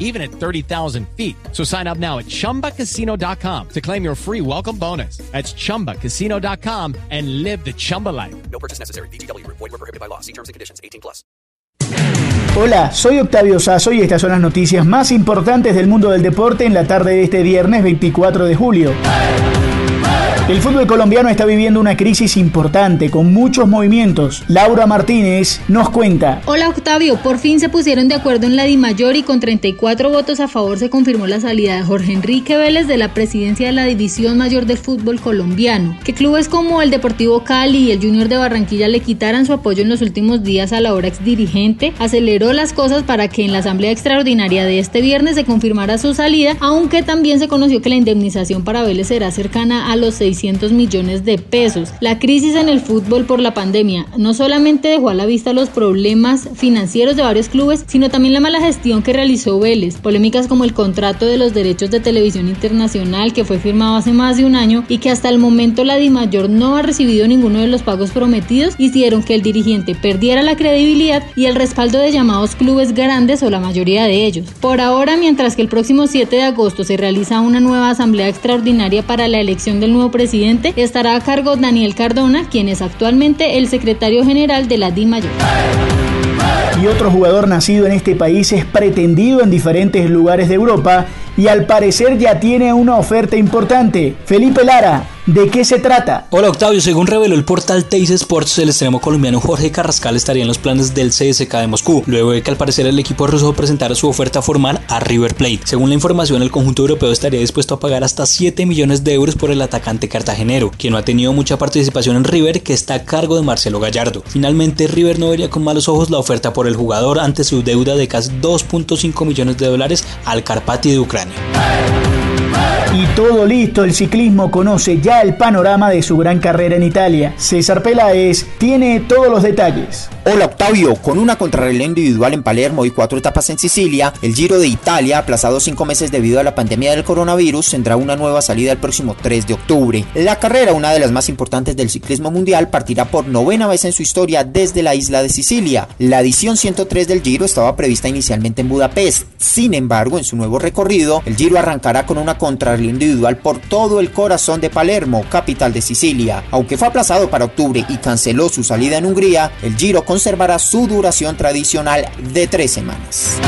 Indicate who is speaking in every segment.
Speaker 1: even at 30,000 feet. So sign up now at chumbacasino.com to claim your free welcome bonus. That's chumbacasino.com and live the Chumba life.
Speaker 2: No purchase necessary. BGW. Void were prohibited by law. See terms and conditions. 18 plus.
Speaker 3: Hola, soy Octavio Sazo y estas son las noticias más importantes del mundo del deporte en la tarde de este viernes 24 de julio. El fútbol colombiano está viviendo una crisis importante con muchos movimientos. Laura Martínez nos cuenta.
Speaker 4: Hola Octavio, por fin se pusieron de acuerdo en la DIMAYOR y con 34 votos a favor se confirmó la salida de Jorge Enrique Vélez de la presidencia de la División Mayor del Fútbol Colombiano. Que clubes como el Deportivo Cali y el Junior de Barranquilla le quitaran su apoyo en los últimos días a la hora ex dirigente aceleró las cosas para que en la asamblea extraordinaria de este viernes se confirmara su salida, aunque también se conoció que la indemnización para Vélez será cercana a los 600 millones de pesos. La crisis en el fútbol por la pandemia no solamente dejó a la vista los problemas financieros de varios clubes, sino también la mala gestión que realizó Vélez. Polémicas como el contrato de los derechos de televisión internacional que fue firmado hace más de un año y que hasta el momento la DIMAYOR no ha recibido ninguno de los pagos prometidos, hicieron que el dirigente perdiera la credibilidad y el respaldo de llamados clubes grandes o la mayoría de ellos. Por ahora, mientras que el próximo 7 de agosto se realiza una nueva asamblea extraordinaria para la elección del nuevo presidente, estará a cargo Daniel Cardona, quien es actualmente el secretario general de la DIMAYOR.
Speaker 3: Y otro jugador nacido en este país es pretendido en diferentes lugares de Europa y al parecer ya tiene una oferta importante. Felipe Lara, ¿De qué se trata?
Speaker 5: Hola Octavio, según reveló el portal Teis Sports, el extremo colombiano Jorge Carrascal estaría en los planes del CSK de Moscú, luego de que al parecer el equipo ruso presentara su oferta formal a River Plate. Según la información, el conjunto europeo estaría dispuesto a pagar hasta 7 millones de euros por el atacante cartagenero, quien no ha tenido mucha participación en River, que está a cargo de Marcelo Gallardo. Finalmente, River no vería con malos ojos la oferta por el jugador ante su deuda de casi 2.5 millones de dólares al Carpati de Ucrania.
Speaker 3: Y todo listo, el ciclismo conoce ya el panorama de su gran carrera en Italia. César Peláez tiene todos los detalles.
Speaker 6: Hola Octavio, con una contrarreloj individual en Palermo y cuatro etapas en Sicilia, el Giro de Italia, aplazado cinco meses debido a la pandemia del coronavirus, tendrá una nueva salida el próximo 3 de octubre. La carrera, una de las más importantes del ciclismo mundial, partirá por novena vez en su historia desde la isla de Sicilia. La edición 103 del Giro estaba prevista inicialmente en Budapest. Sin embargo, en su nuevo recorrido, el Giro arrancará con una contrarreloj individual por todo el corazón de Palermo, capital de Sicilia. Aunque fue aplazado para octubre y canceló su salida en Hungría, el Giro conservará su duración tradicional de tres semanas.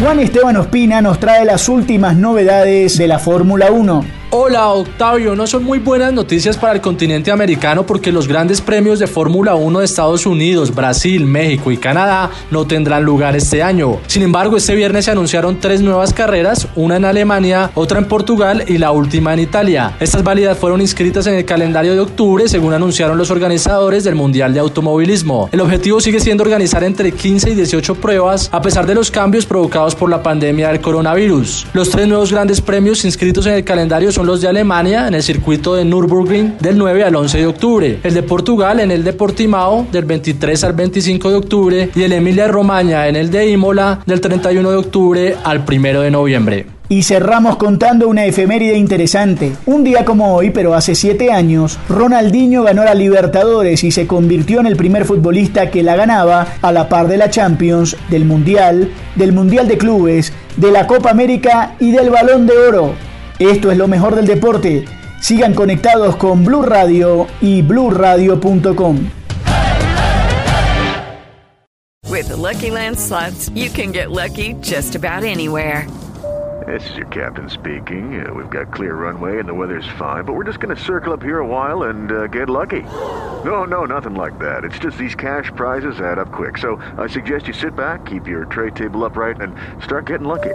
Speaker 3: Juan Esteban Ospina nos trae las últimas novedades de la Fórmula 1.
Speaker 7: Hola Octavio, no son muy buenas noticias para el continente americano porque los grandes premios de Fórmula 1 de Estados Unidos, Brasil, México y Canadá no tendrán lugar este año. Sin embargo, este viernes se anunciaron tres nuevas carreras, una en Alemania, otra en Portugal y la última en Italia. Estas válidas fueron inscritas en el calendario de octubre según anunciaron los organizadores del Mundial de Automovilismo. El objetivo sigue siendo organizar entre 15 y 18 pruebas a pesar de los cambios provocados por la pandemia del coronavirus. Los tres nuevos grandes premios inscritos en el calendario los de Alemania en el circuito de Nürburgring del 9 al 11 de octubre, el de Portugal en el de Portimao del 23 al 25 de octubre y el Emilia Romagna en el de Imola del 31 de octubre al 1 de noviembre.
Speaker 3: Y cerramos contando una efeméride interesante. Un día como hoy, pero hace siete años, Ronaldinho ganó la Libertadores y se convirtió en el primer futbolista que la ganaba a la par de la Champions, del Mundial, del Mundial de Clubes, de la Copa América y del Balón de Oro. Esto es lo mejor del deporte. Sigan conectados con Blue Radio y bluradio.com.
Speaker 8: With the Lucky Land slots, you can get lucky just about anywhere.
Speaker 9: This is your captain speaking. Uh, we've got clear runway and the weather's fine, but we're just going to circle up here a while and uh, get lucky. No, no, nothing like that. It's just these cash prizes add up quick. So I suggest you sit back, keep your tray table upright, and start getting lucky.